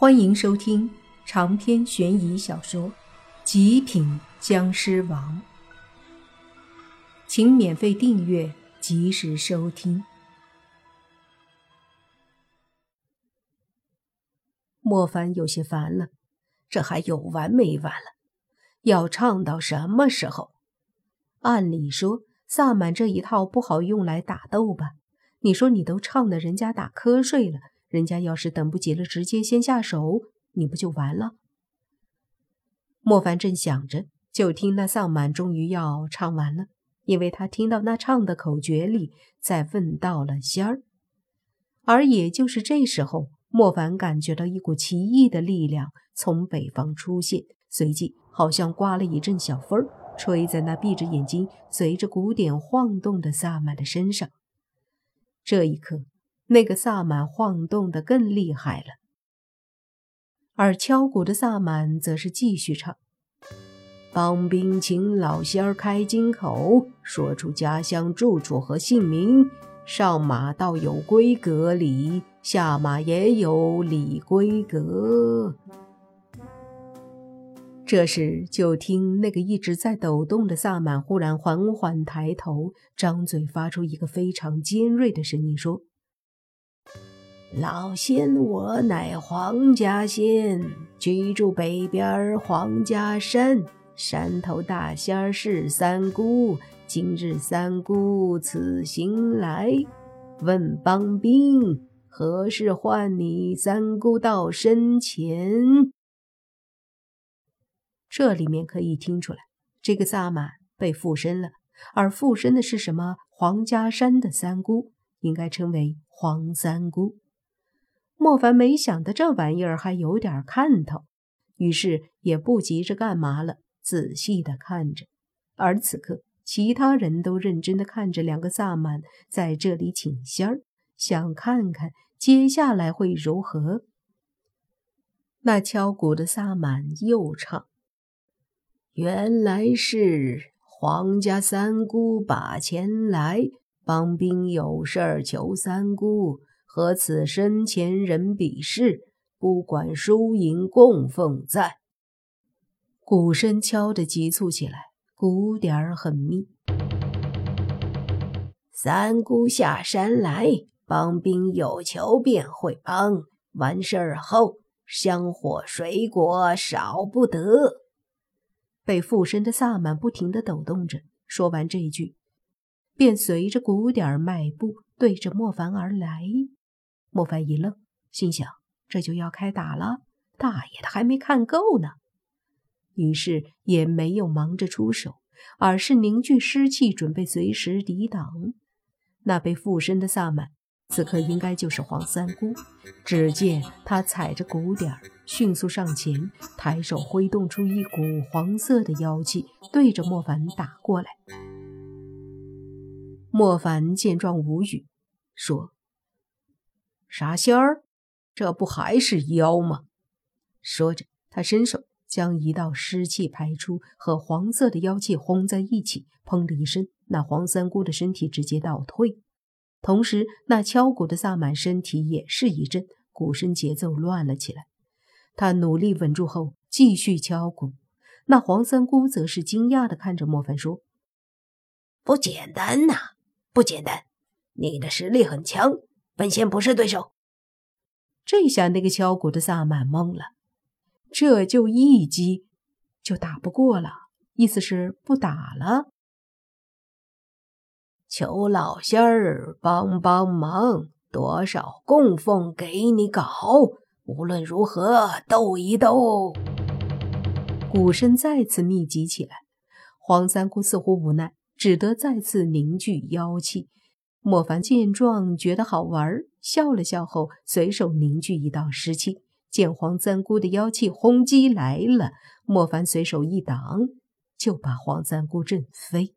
欢迎收听长篇悬疑小说《极品僵尸王》，请免费订阅，及时收听。莫凡有些烦了，这还有完没完了？要唱到什么时候？按理说，萨满这一套不好用来打斗吧？你说你都唱的人家打瞌睡了。人家要是等不及了，直接先下手，你不就完了？莫凡正想着，就听那丧满终于要唱完了，因为他听到那唱的口诀里在问到了仙儿。而也就是这时候，莫凡感觉到一股奇异的力量从北方出现，随即好像刮了一阵小风，吹在那闭着眼睛、随着鼓点晃动的萨满的身上。这一刻。那个萨满晃动的更厉害了，而敲鼓的萨满则是继续唱：“帮兵请老仙儿开金口，说出家乡住处和姓名。上马倒有规格礼，下马也有礼规格。”这时，就听那个一直在抖动的萨满忽然缓缓抬头，张嘴发出一个非常尖锐的声音说。老仙，我乃黄家仙，居住北边黄家山。山头大仙是三姑，今日三姑此行来，问帮兵何事唤你三姑到身前。这里面可以听出来，这个萨满被附身了，而附身的是什么？黄家山的三姑，应该称为黄三姑。莫凡没想到这玩意儿还有点看头，于是也不急着干嘛了，仔细的看着。而此刻，其他人都认真的看着两个萨满在这里请仙儿，想看看接下来会如何。那敲鼓的萨满又唱：“原来是皇家三姑把钱来，帮兵有事儿求三姑。”和此生前人比试，不管输赢，供奉在。鼓声敲得急促起来，鼓点儿很密。三姑下山来，帮兵有求便会帮。完事儿后，香火水果少不得。被附身的萨满不停地抖动着，说完这一句，便随着鼓点迈步，对着莫凡而来。莫凡一愣，心想：“这就要开打了，大爷的还没看够呢。”于是也没有忙着出手，而是凝聚尸气，准备随时抵挡。那被附身的萨满，此刻应该就是黄三姑。只见他踩着鼓点迅速上前，抬手挥动出一股黄色的妖气，对着莫凡打过来。莫凡见状无语，说。傻仙儿，这不还是妖吗？说着，他伸手将一道湿气排出，和黄色的妖气轰在一起。砰的一声，那黄三姑的身体直接倒退，同时那敲鼓的萨满身体也是一震，鼓声节奏乱了起来。他努力稳住后，继续敲鼓。那黄三姑则是惊讶地看着莫凡说：“不简单呐，不简单，你的实力很强。”本仙不是对手。这下那个敲鼓的萨满懵了，这就一击就打不过了，意思是不打了。求老仙儿帮帮忙，多少供奉给你搞。无论如何，斗一斗。鼓声再次密集起来，黄三姑似乎无奈，只得再次凝聚妖气。莫凡见状，觉得好玩，笑了笑后，随手凝聚一道湿气，见黄三姑的妖气轰击来了，莫凡随手一挡，就把黄三姑震飞。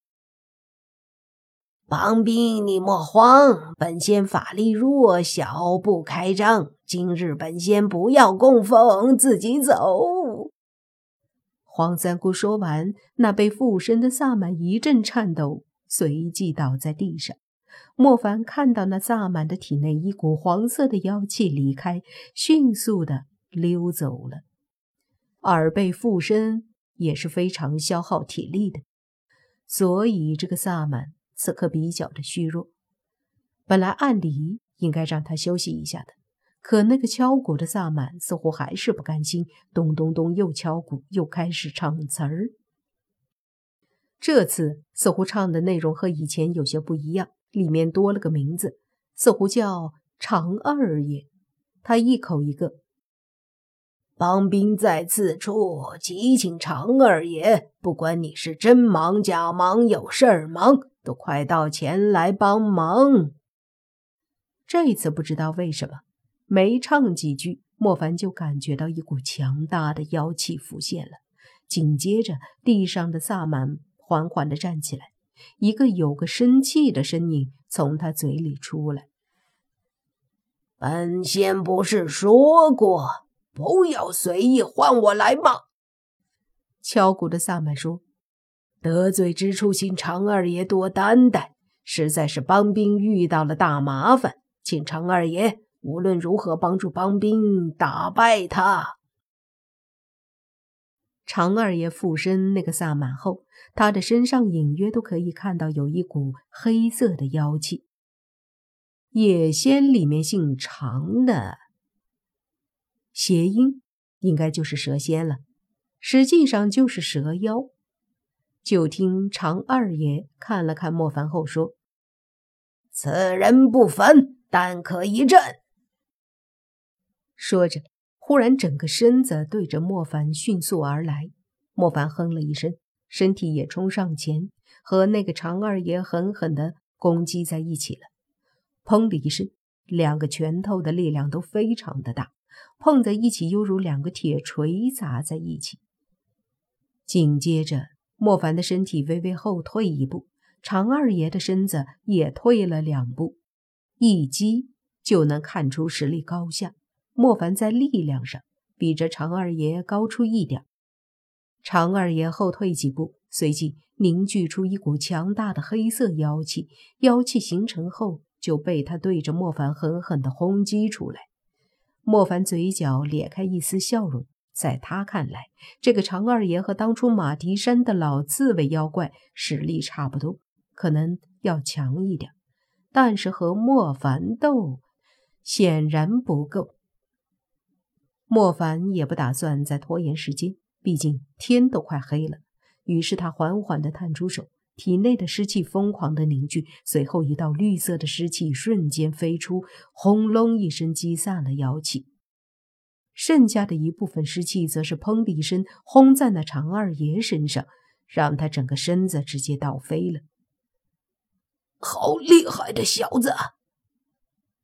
帮兵，你莫慌，本仙法力弱小，不开张。今日本仙不要供奉，自己走。黄三姑说完，那被附身的萨满一阵颤抖，随即倒在地上。莫凡看到那萨满的体内一股黄色的妖气离开，迅速的溜走了。耳背附身也是非常消耗体力的，所以这个萨满此刻比较的虚弱。本来按理应该让他休息一下的，可那个敲鼓的萨满似乎还是不甘心，咚咚咚又敲鼓，又开始唱词儿。这次似乎唱的内容和以前有些不一样，里面多了个名字，似乎叫常二爷。他一口一个。帮兵在此处，急请常二爷。不管你是真忙假忙，有事儿忙，都快到前来帮忙。这次不知道为什么，没唱几句，莫凡就感觉到一股强大的妖气浮现了。紧接着，地上的萨满缓缓地站起来，一个有个生气的声音从他嘴里出来：“本仙不是说过？”不要随意换我来吗？敲鼓的萨满说：“得罪之处，请常二爷多担待。实在是帮兵遇到了大麻烦，请常二爷无论如何帮助帮兵打败他。”常二爷附身那个萨满后，他的身上隐约都可以看到有一股黑色的妖气。野仙里面姓常的。谐音应该就是蛇仙了，实际上就是蛇妖。就听常二爷看了看莫凡后说：“此人不凡，但可一战。”说着，忽然整个身子对着莫凡迅速而来。莫凡哼了一声，身体也冲上前，和那个常二爷狠狠地攻击在一起了。砰的一声，两个拳头的力量都非常的大。碰在一起，犹如两个铁锤砸在一起。紧接着，莫凡的身体微微后退一步，常二爷的身子也退了两步。一击就能看出实力高下。莫凡在力量上比这常二爷高出一点。常二爷后退几步，随即凝聚出一股强大的黑色妖气。妖气形成后，就被他对着莫凡狠狠地轰击出来。莫凡嘴角咧开一丝笑容，在他看来，这个常二爷和当初马蹄山的老刺猬妖怪实力差不多，可能要强一点，但是和莫凡斗，显然不够。莫凡也不打算再拖延时间，毕竟天都快黑了。于是他缓缓地探出手。体内的湿气疯狂的凝聚，随后一道绿色的湿气瞬间飞出，轰隆一声击散了妖气。剩下的一部分湿气，则是砰的一声轰在那常二爷身上，让他整个身子直接倒飞了。好厉害的小子！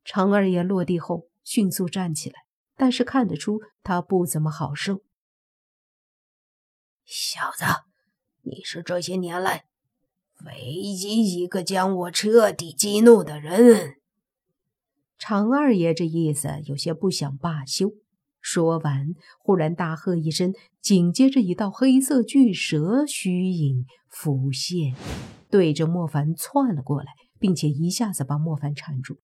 常二爷落地后迅速站起来，但是看得出他不怎么好受。小子，你是这些年来……唯一一个将我彻底激怒的人，常二爷这意思有些不想罢休。说完，忽然大喝一声，紧接着一道黑色巨蛇虚影浮现，对着莫凡窜了过来，并且一下子把莫凡缠住。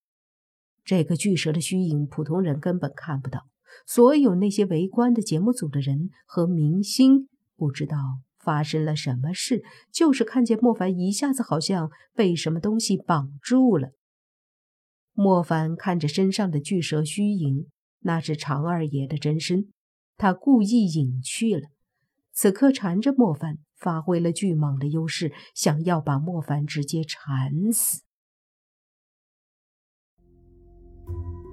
这个巨蛇的虚影，普通人根本看不到，所有那些围观的节目组的人和明星不知道。发生了什么事？就是看见莫凡一下子好像被什么东西绑住了。莫凡看着身上的巨蛇虚影，那是常二爷的真身，他故意隐去了。此刻缠着莫凡，发挥了巨蟒的优势，想要把莫凡直接缠死。